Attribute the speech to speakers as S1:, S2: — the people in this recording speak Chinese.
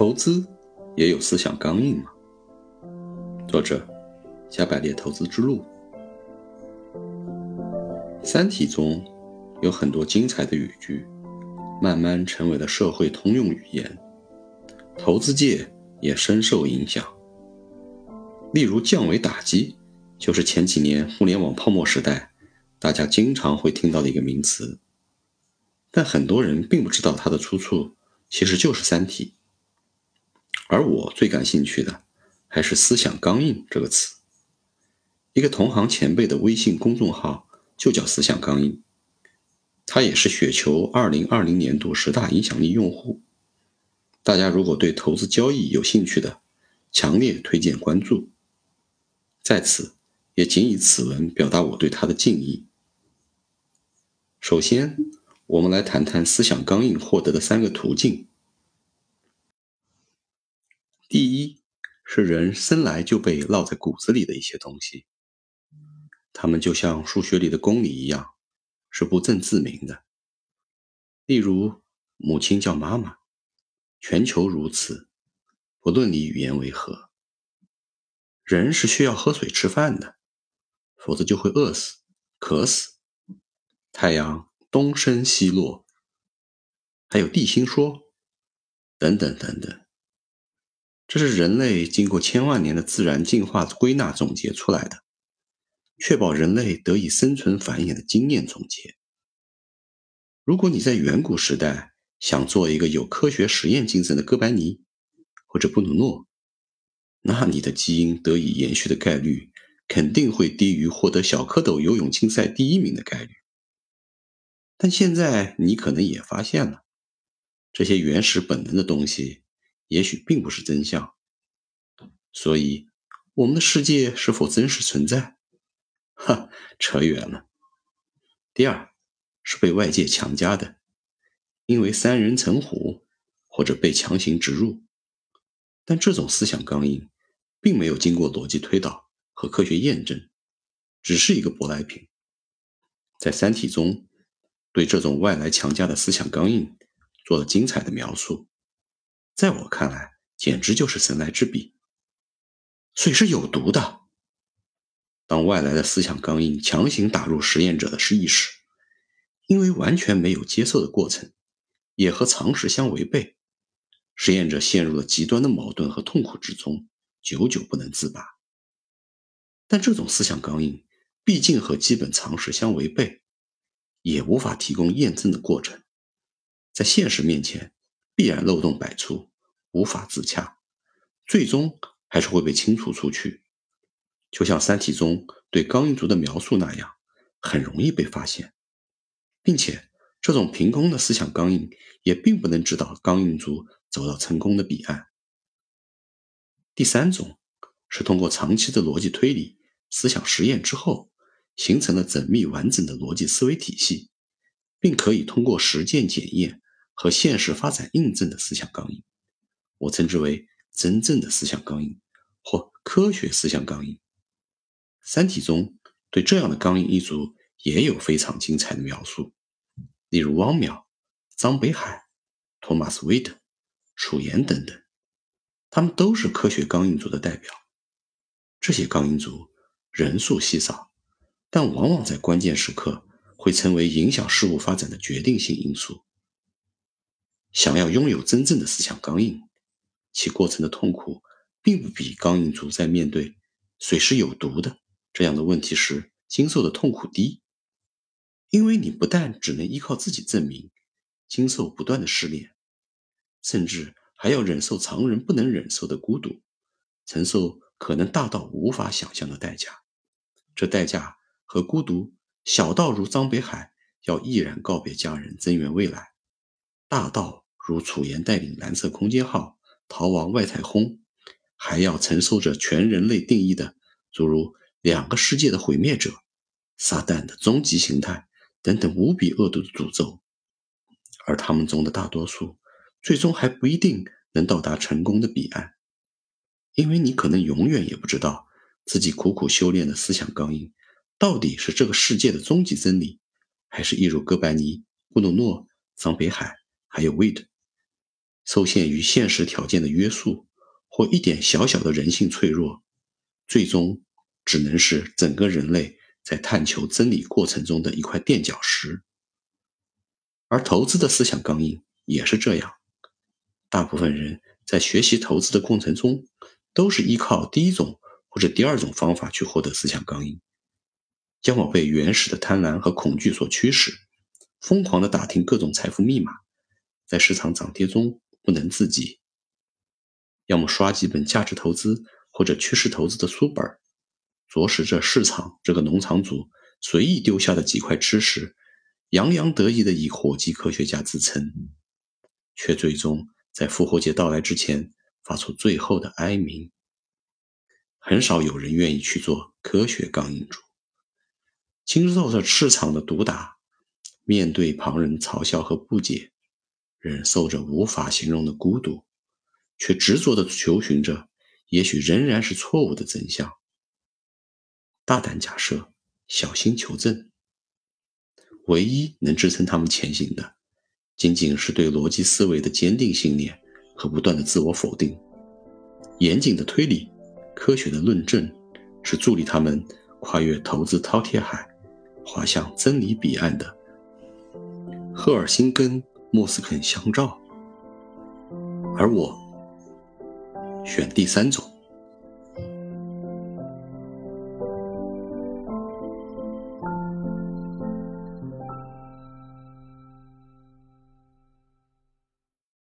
S1: 投资也有思想刚硬吗？作者：加百列投资之路。《三体》中有很多精彩的语句，慢慢成为了社会通用语言，投资界也深受影响。例如“降维打击”，就是前几年互联网泡沫时代，大家经常会听到的一个名词。但很多人并不知道它的出处，其实就是《三体》。而我最感兴趣的，还是“思想刚硬”这个词。一个同行前辈的微信公众号就叫“思想刚硬”，他也是雪球2020年度十大影响力用户。大家如果对投资交易有兴趣的，强烈推荐关注。在此，也仅以此文表达我对他的敬意。首先，我们来谈谈思想刚硬获得的三个途径。第一是人生来就被烙在骨子里的一些东西，他们就像数学里的公理一样，是不证自明的。例如，母亲叫妈妈，全球如此，不论你语言为何。人是需要喝水吃饭的，否则就会饿死、渴死。太阳东升西落，还有地心说，等等等等。这是人类经过千万年的自然进化归纳总结出来的，确保人类得以生存繁衍的经验总结。如果你在远古时代想做一个有科学实验精神的哥白尼或者布鲁诺，那你的基因得以延续的概率肯定会低于获得小蝌蚪游泳竞赛第一名的概率。但现在你可能也发现了，这些原始本能的东西。也许并不是真相，所以我们的世界是否真实存在？哈，扯远了。第二是被外界强加的，因为三人成虎或者被强行植入。但这种思想刚硬，并没有经过逻辑推导和科学验证，只是一个舶来品。在《三体》中，对这种外来强加的思想刚硬做了精彩的描述。在我看来，简直就是神来之笔。水是有毒的。当外来的思想刚印强行打入实验者的意识，因为完全没有接受的过程，也和常识相违背，实验者陷入了极端的矛盾和痛苦之中，久久不能自拔。但这种思想刚印毕竟和基本常识相违背，也无法提供验证的过程，在现实面前，必然漏洞百出。无法自洽，最终还是会被清除出去。就像《三体》中对钢印族的描述那样，很容易被发现，并且这种凭空的思想刚硬也并不能指导钢印族走到成功的彼岸。第三种是通过长期的逻辑推理、思想实验之后，形成了缜密完整的逻辑思维体系，并可以通过实践检验和现实发展印证的思想刚印。我称之为真正的思想钢印，或科学思想钢印。《三体》中对这样的钢印一族也有非常精彩的描述，例如汪淼、张北海、托马斯·韦特、楚言等等，他们都是科学钢印族的代表。这些钢印族人数稀少，但往往在关键时刻会成为影响事物发展的决定性因素。想要拥有真正的思想钢印，其过程的痛苦，并不比刚硬族在面对水是有毒的这样的问题时经受的痛苦低，因为你不但只能依靠自己证明，经受不断的试炼，甚至还要忍受常人不能忍受的孤独，承受可能大到无法想象的代价。这代价和孤独小到如张北海要毅然告别家人增援未来，大到如楚言带领蓝色空间号。逃亡外太空，还要承受着全人类定义的诸如两个世界的毁灭者、撒旦的终极形态等等无比恶毒的诅咒，而他们中的大多数，最终还不一定能到达成功的彼岸，因为你可能永远也不知道自己苦苦修炼的思想钢印，到底是这个世界的终极真理，还是一如哥白尼、布鲁诺、桑北海还有魏德。受限于现实条件的约束，或一点小小的人性脆弱，最终只能是整个人类在探求真理过程中的一块垫脚石。而投资的思想刚硬也是这样，大部分人在学习投资的过程中，都是依靠第一种或者第二种方法去获得思想刚硬，要么被原始的贪婪和恐惧所驱使，疯狂地打听各种财富密码，在市场涨跌中不能自己；要么刷几本价值投资或者趋势投资的书本，着实着市场这个农场主随意丢下的几块吃食。洋洋得意的以火鸡科学家自称，却最终在复活节到来之前发出最后的哀鸣。很少有人愿意去做科学刚硬主，经受着市场的毒打，面对旁人嘲笑和不解，忍受着无法形容的孤独，却执着地求寻着也许仍然是错误的真相。大胆假设，小心求证。唯一能支撑他们前行的，仅仅是对逻辑思维的坚定信念和不断的自我否定。严谨的推理、科学的论证，是助力他们跨越投资饕餮海，滑向真理彼岸的赫尔辛根莫斯肯相照。而我选第三种。